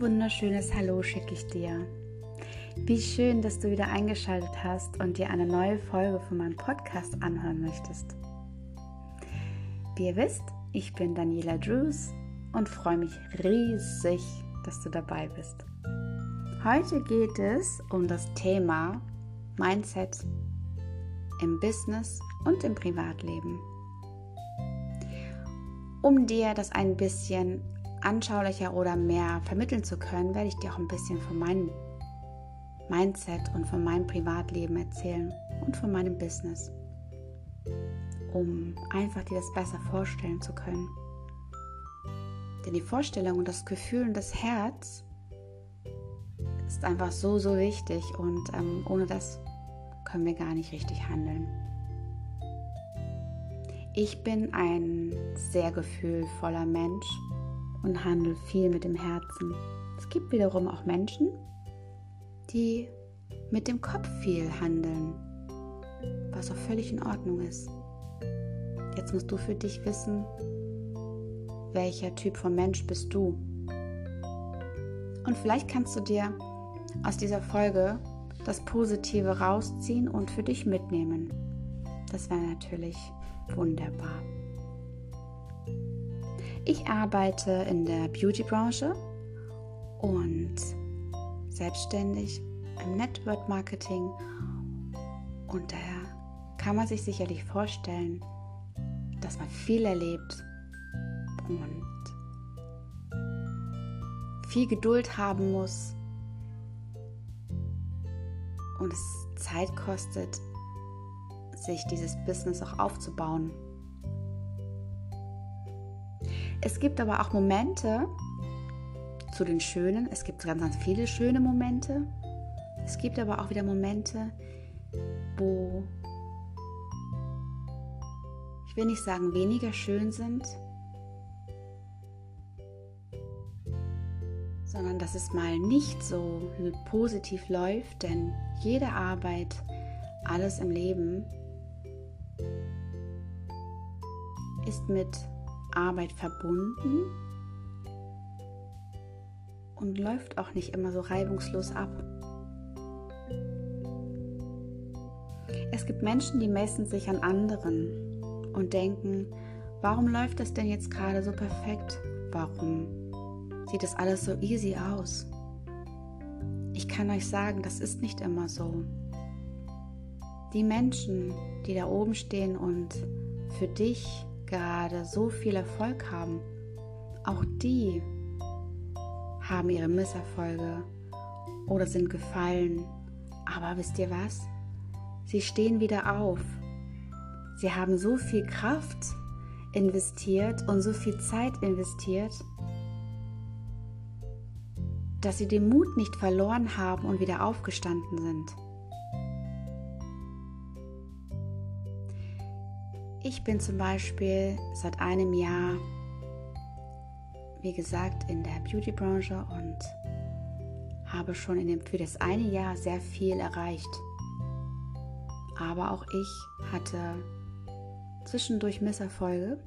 Wunderschönes Hallo schicke ich dir. Wie schön, dass du wieder eingeschaltet hast und dir eine neue Folge von meinem Podcast anhören möchtest. Wie ihr wisst, ich bin Daniela Drews und freue mich riesig, dass du dabei bist. Heute geht es um das Thema Mindset im Business und im Privatleben. Um dir das ein bisschen anschaulicher oder mehr vermitteln zu können, werde ich dir auch ein bisschen von meinem Mindset und von meinem Privatleben erzählen und von meinem Business, um einfach dir das besser vorstellen zu können. Denn die Vorstellung und das Gefühl und das Herz ist einfach so, so wichtig und ähm, ohne das können wir gar nicht richtig handeln. Ich bin ein sehr gefühlvoller Mensch und handle viel mit dem Herzen. Es gibt wiederum auch Menschen, die mit dem Kopf viel handeln, was auch völlig in Ordnung ist. Jetzt musst du für dich wissen, welcher Typ von Mensch bist du. Und vielleicht kannst du dir aus dieser Folge das Positive rausziehen und für dich mitnehmen. Das wäre natürlich wunderbar. Ich arbeite in der Beauty-Branche und selbstständig im Network Marketing und daher kann man sich sicherlich vorstellen, dass man viel erlebt und viel Geduld haben muss und es Zeit kostet, sich dieses Business auch aufzubauen. Es gibt aber auch Momente zu den schönen. Es gibt ganz, ganz viele schöne Momente. Es gibt aber auch wieder Momente, wo ich will nicht sagen weniger schön sind, sondern dass es mal nicht so positiv läuft, denn jede Arbeit, alles im Leben ist mit Arbeit verbunden und läuft auch nicht immer so reibungslos ab. Es gibt Menschen, die messen sich an anderen und denken, warum läuft das denn jetzt gerade so perfekt? Warum sieht das alles so easy aus? Ich kann euch sagen, das ist nicht immer so. Die Menschen, die da oben stehen und für dich gerade so viel Erfolg haben, auch die haben ihre Misserfolge oder sind gefallen. Aber wisst ihr was? Sie stehen wieder auf. Sie haben so viel Kraft investiert und so viel Zeit investiert, dass sie den Mut nicht verloren haben und wieder aufgestanden sind. Ich bin zum Beispiel seit einem Jahr, wie gesagt, in der Beauty-Branche und habe schon in dem, für das eine Jahr sehr viel erreicht. Aber auch ich hatte zwischendurch Misserfolge,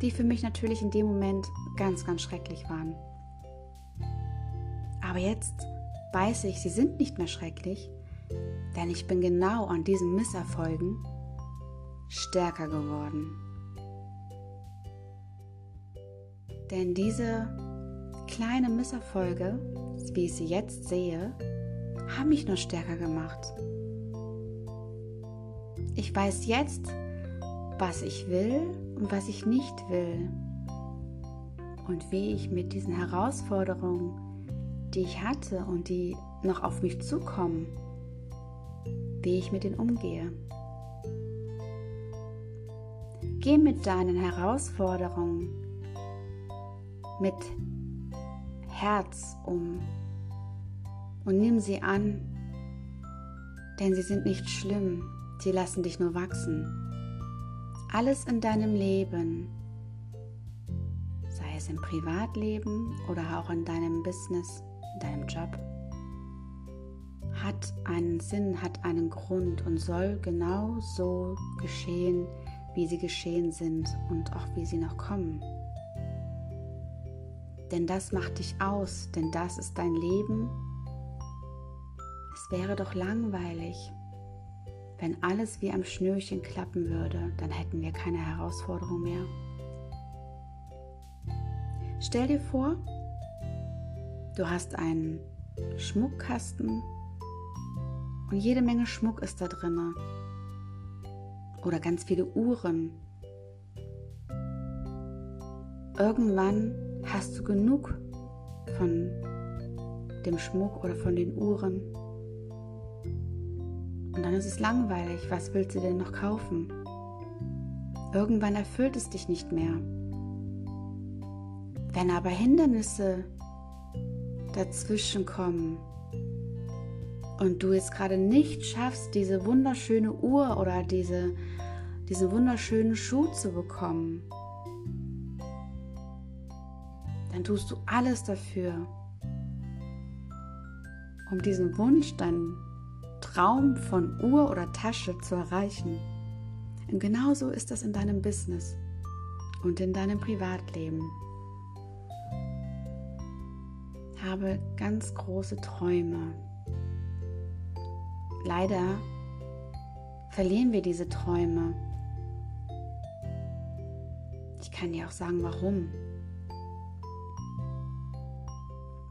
die für mich natürlich in dem Moment ganz, ganz schrecklich waren. Aber jetzt weiß ich, sie sind nicht mehr schrecklich, denn ich bin genau an diesen Misserfolgen stärker geworden. Denn diese kleine Misserfolge, wie ich sie jetzt sehe, haben mich nur stärker gemacht. Ich weiß jetzt, was ich will und was ich nicht will. Und wie ich mit diesen Herausforderungen, die ich hatte und die noch auf mich zukommen, wie ich mit denen umgehe. Geh mit deinen Herausforderungen mit Herz um und nimm sie an, denn sie sind nicht schlimm, sie lassen dich nur wachsen. Alles in deinem Leben, sei es im Privatleben oder auch in deinem Business, in deinem Job, hat einen Sinn, hat einen Grund und soll genau so geschehen, wie sie geschehen sind und auch wie sie noch kommen. Denn das macht dich aus, denn das ist dein Leben. Es wäre doch langweilig, wenn alles wie am Schnürchen klappen würde, dann hätten wir keine Herausforderung mehr. Stell dir vor, du hast einen Schmuckkasten und jede Menge Schmuck ist da drin. Oder ganz viele Uhren. Irgendwann hast du genug von dem Schmuck oder von den Uhren. Und dann ist es langweilig. Was willst du denn noch kaufen? Irgendwann erfüllt es dich nicht mehr. Wenn aber Hindernisse dazwischen kommen und du jetzt gerade nicht schaffst, diese wunderschöne Uhr oder diese, diesen wunderschönen Schuh zu bekommen, dann tust du alles dafür, um diesen Wunsch, deinen Traum von Uhr oder Tasche zu erreichen. Und genauso ist das in deinem Business und in deinem Privatleben. Habe ganz große Träume. Leider verlieren wir diese Träume. Ich kann dir auch sagen, warum.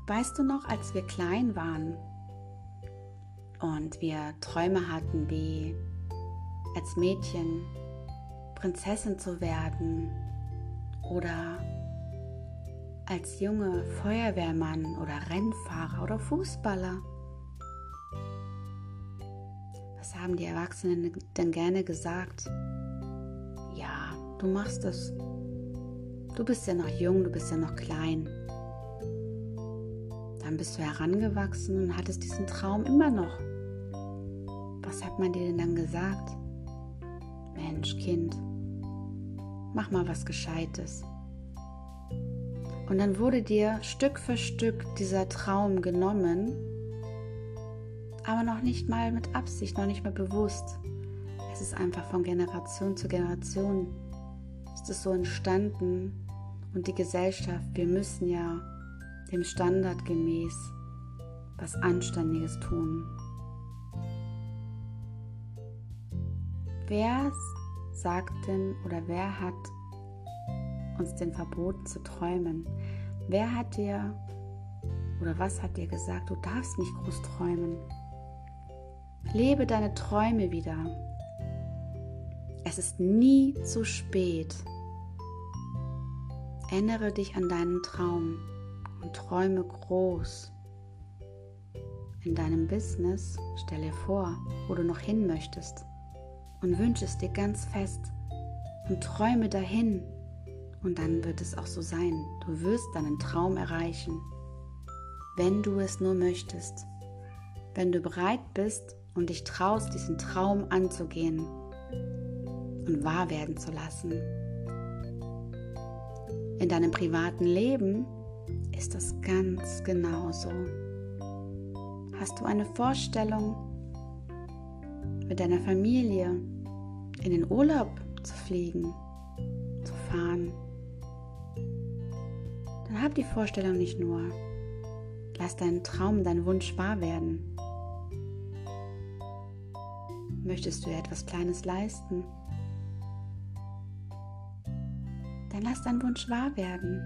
Weißt du noch, als wir klein waren und wir Träume hatten, wie als Mädchen Prinzessin zu werden oder als Junge Feuerwehrmann oder Rennfahrer oder Fußballer? Was haben die Erwachsenen denn gerne gesagt? Ja, du machst es. Du bist ja noch jung, du bist ja noch klein. Dann bist du herangewachsen und hattest diesen Traum immer noch. Was hat man dir denn dann gesagt? Mensch, Kind, mach mal was Gescheites. Und dann wurde dir Stück für Stück dieser Traum genommen, aber noch nicht mal mit Absicht, noch nicht mal bewusst. Es ist einfach von Generation zu Generation ist es so entstanden und die Gesellschaft, wir müssen ja dem Standard gemäß was Anständiges tun. Wer sagt denn oder wer hat uns denn verboten zu träumen? Wer hat dir oder was hat dir gesagt, du darfst nicht groß träumen? Lebe deine Träume wieder. Es ist nie zu spät. Erinnere dich an deinen Traum und träume groß. In deinem Business stell dir vor, wo du noch hin möchtest und wünsche es dir ganz fest und träume dahin und dann wird es auch so sein. Du wirst deinen Traum erreichen, wenn du es nur möchtest, wenn du bereit bist und dich traust, diesen Traum anzugehen und wahr werden zu lassen. In deinem privaten Leben ist das ganz genauso. Hast du eine Vorstellung, mit deiner Familie in den Urlaub zu fliegen, zu fahren? Dann hab die Vorstellung nicht nur. Lass deinen Traum, deinen Wunsch wahr werden. Möchtest du etwas Kleines leisten? Dann lass deinen Wunsch wahr werden.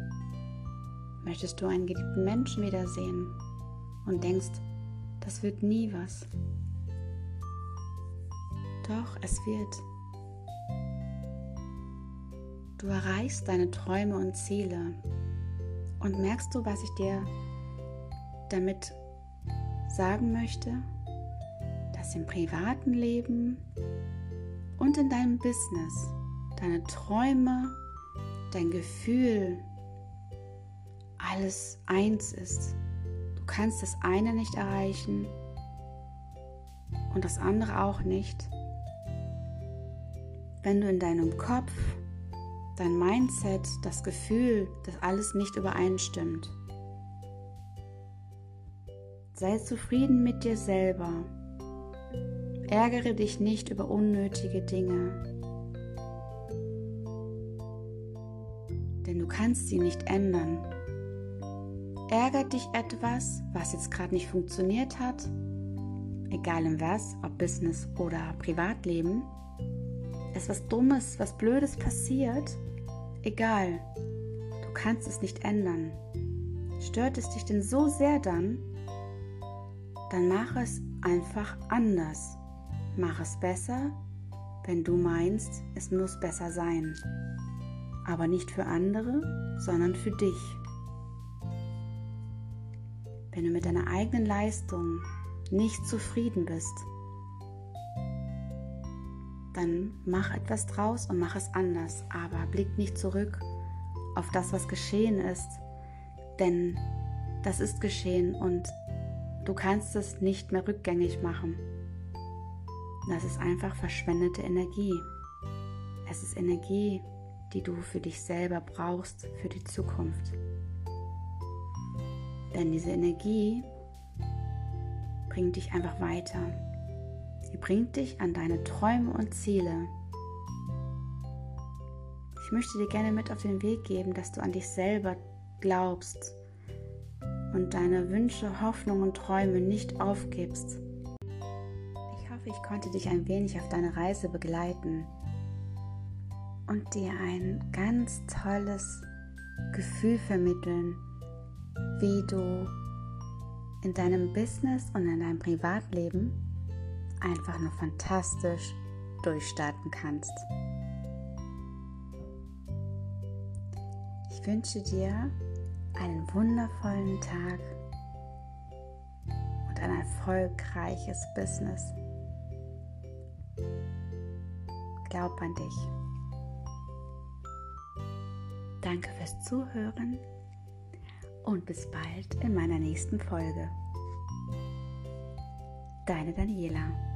Möchtest du einen geliebten Menschen wiedersehen und denkst, das wird nie was? Doch, es wird. Du erreichst deine Träume und Ziele. Und merkst du, was ich dir damit sagen möchte? Dass im privaten Leben und in deinem Business deine Träume, dein Gefühl, alles eins ist. Du kannst das eine nicht erreichen und das andere auch nicht, wenn du in deinem Kopf, dein Mindset, das Gefühl, dass alles nicht übereinstimmt. Sei zufrieden mit dir selber. Ärgere dich nicht über unnötige Dinge. Denn du kannst sie nicht ändern. Ärgert dich etwas, was jetzt gerade nicht funktioniert hat? Egal in was, ob Business oder Privatleben? Ist was Dummes, was Blödes passiert? Egal, du kannst es nicht ändern. Stört es dich denn so sehr dann? Dann mach es einfach anders. Mach es besser, wenn du meinst, es muss besser sein. Aber nicht für andere, sondern für dich. Wenn du mit deiner eigenen Leistung nicht zufrieden bist, dann mach etwas draus und mach es anders. Aber blick nicht zurück auf das, was geschehen ist, denn das ist geschehen und du kannst es nicht mehr rückgängig machen. Das ist einfach verschwendete Energie. Es ist Energie, die du für dich selber brauchst, für die Zukunft. Denn diese Energie bringt dich einfach weiter. Sie bringt dich an deine Träume und Ziele. Ich möchte dir gerne mit auf den Weg geben, dass du an dich selber glaubst und deine Wünsche, Hoffnungen und Träume nicht aufgibst. Ich hoffe, ich konnte dich ein wenig auf deine Reise begleiten und dir ein ganz tolles Gefühl vermitteln, wie du in deinem Business und in deinem Privatleben einfach nur fantastisch durchstarten kannst. Ich wünsche dir einen wundervollen Tag und ein erfolgreiches Business. Glaub an dich. Danke fürs Zuhören und bis bald in meiner nächsten Folge. Deine Daniela.